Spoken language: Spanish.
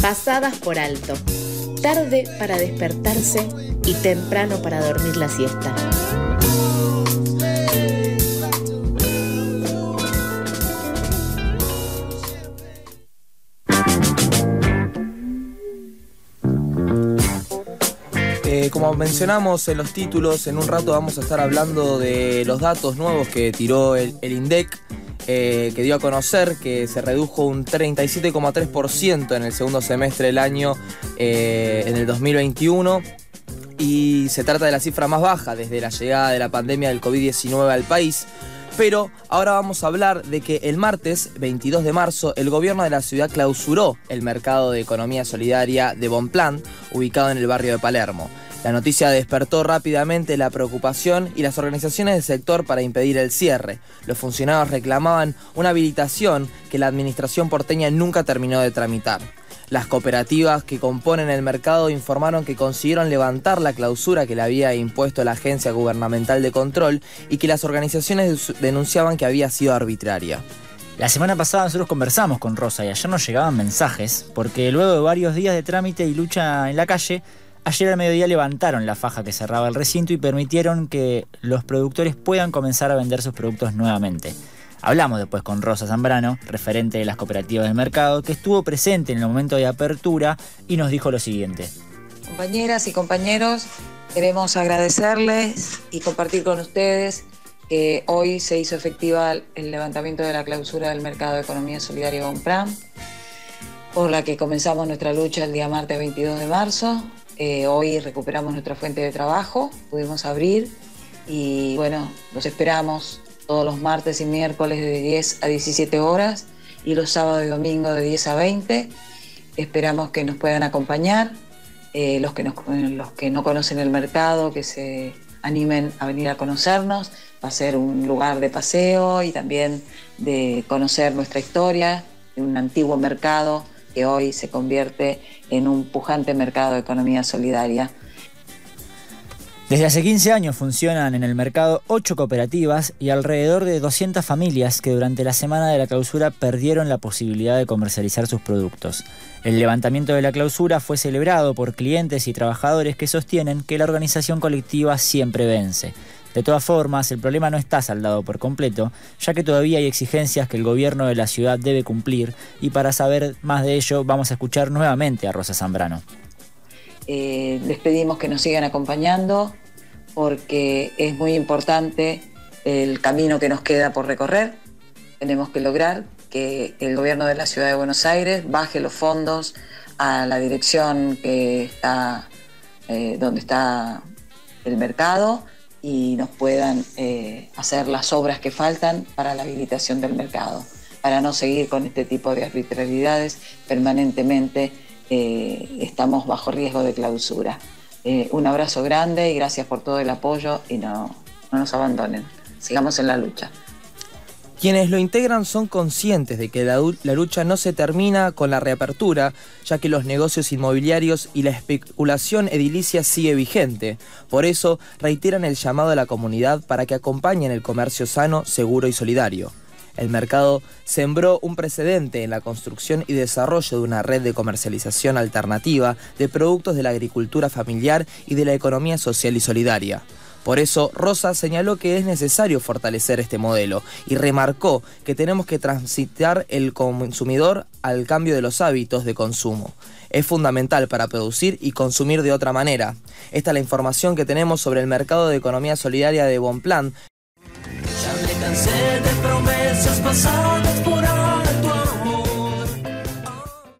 pasadas por alto, tarde para despertarse y temprano para dormir la siesta. Eh, como mencionamos en los títulos, en un rato vamos a estar hablando de los datos nuevos que tiró el, INDEC, eh, que dio a conocer que se redujo un 37,3% en el segundo semestre del año, eh, en el 2021. Y se trata de la cifra más baja desde la llegada de la pandemia del COVID-19 al país. Pero ahora vamos a hablar de que el martes 22 de marzo el gobierno de la ciudad clausuró el mercado de economía solidaria de Bonplan, ubicado en el barrio de Palermo. La noticia despertó rápidamente la preocupación y las organizaciones del sector para impedir el cierre. Los funcionarios reclamaban una habilitación que la administración porteña nunca terminó de tramitar. Las cooperativas que componen el mercado informaron que consiguieron levantar la clausura que le había impuesto la Agencia Gubernamental de Control y que las organizaciones denunciaban que había sido arbitraria. La semana pasada nosotros conversamos con Rosa y ayer nos llegaban mensajes porque luego de varios días de trámite y lucha en la calle, ayer al mediodía levantaron la faja que cerraba el recinto y permitieron que los productores puedan comenzar a vender sus productos nuevamente. Hablamos después con Rosa Zambrano, referente de las cooperativas del mercado, que estuvo presente en el momento de apertura y nos dijo lo siguiente. Compañeras y compañeros, queremos agradecerles y compartir con ustedes que hoy se hizo efectiva el levantamiento de la clausura del mercado de economía solidaria Bonpram, por la que comenzamos nuestra lucha el día martes 22 de marzo. Eh, hoy recuperamos nuestra fuente de trabajo, pudimos abrir y bueno, los esperamos todos los martes y miércoles de 10 a 17 horas y los sábados y domingos de 10 a 20. Esperamos que nos puedan acompañar, eh, los, que los que no conocen el mercado, que se animen a venir a conocernos. Va a ser un lugar de paseo y también de conocer nuestra historia, un antiguo mercado que hoy se convierte en un pujante mercado de economía solidaria. Desde hace 15 años funcionan en el mercado 8 cooperativas y alrededor de 200 familias que durante la semana de la clausura perdieron la posibilidad de comercializar sus productos. El levantamiento de la clausura fue celebrado por clientes y trabajadores que sostienen que la organización colectiva siempre vence. De todas formas, el problema no está saldado por completo, ya que todavía hay exigencias que el gobierno de la ciudad debe cumplir y para saber más de ello vamos a escuchar nuevamente a Rosa Zambrano. Eh, les pedimos que nos sigan acompañando porque es muy importante el camino que nos queda por recorrer. Tenemos que lograr que el gobierno de la ciudad de Buenos Aires baje los fondos a la dirección que está eh, donde está el mercado y nos puedan eh, hacer las obras que faltan para la habilitación del mercado, para no seguir con este tipo de arbitrariedades permanentemente eh, estamos bajo riesgo de clausura. Eh, un abrazo grande y gracias por todo el apoyo y no, no nos abandonen. Sigamos en la lucha. Quienes lo integran son conscientes de que la, lucha no se termina con la reapertura, ya que los negocios inmobiliarios y la especulación edilicia sigue vigente. Por eso reiteran el llamado a la comunidad para que acompañen el comercio sano, seguro y solidario. El mercado sembró un precedente en la construcción y desarrollo de una red de comercialización alternativa de productos de la agricultura familiar y de la economía social y solidaria. Por eso, Rosa señaló que es necesario fortalecer este modelo y remarcó que tenemos que transitar el consumidor al cambio de los hábitos de consumo. Es fundamental para producir y consumir de otra manera. Esta es la información que tenemos sobre el mercado de economía solidaria de Bonplan, promesas pasadas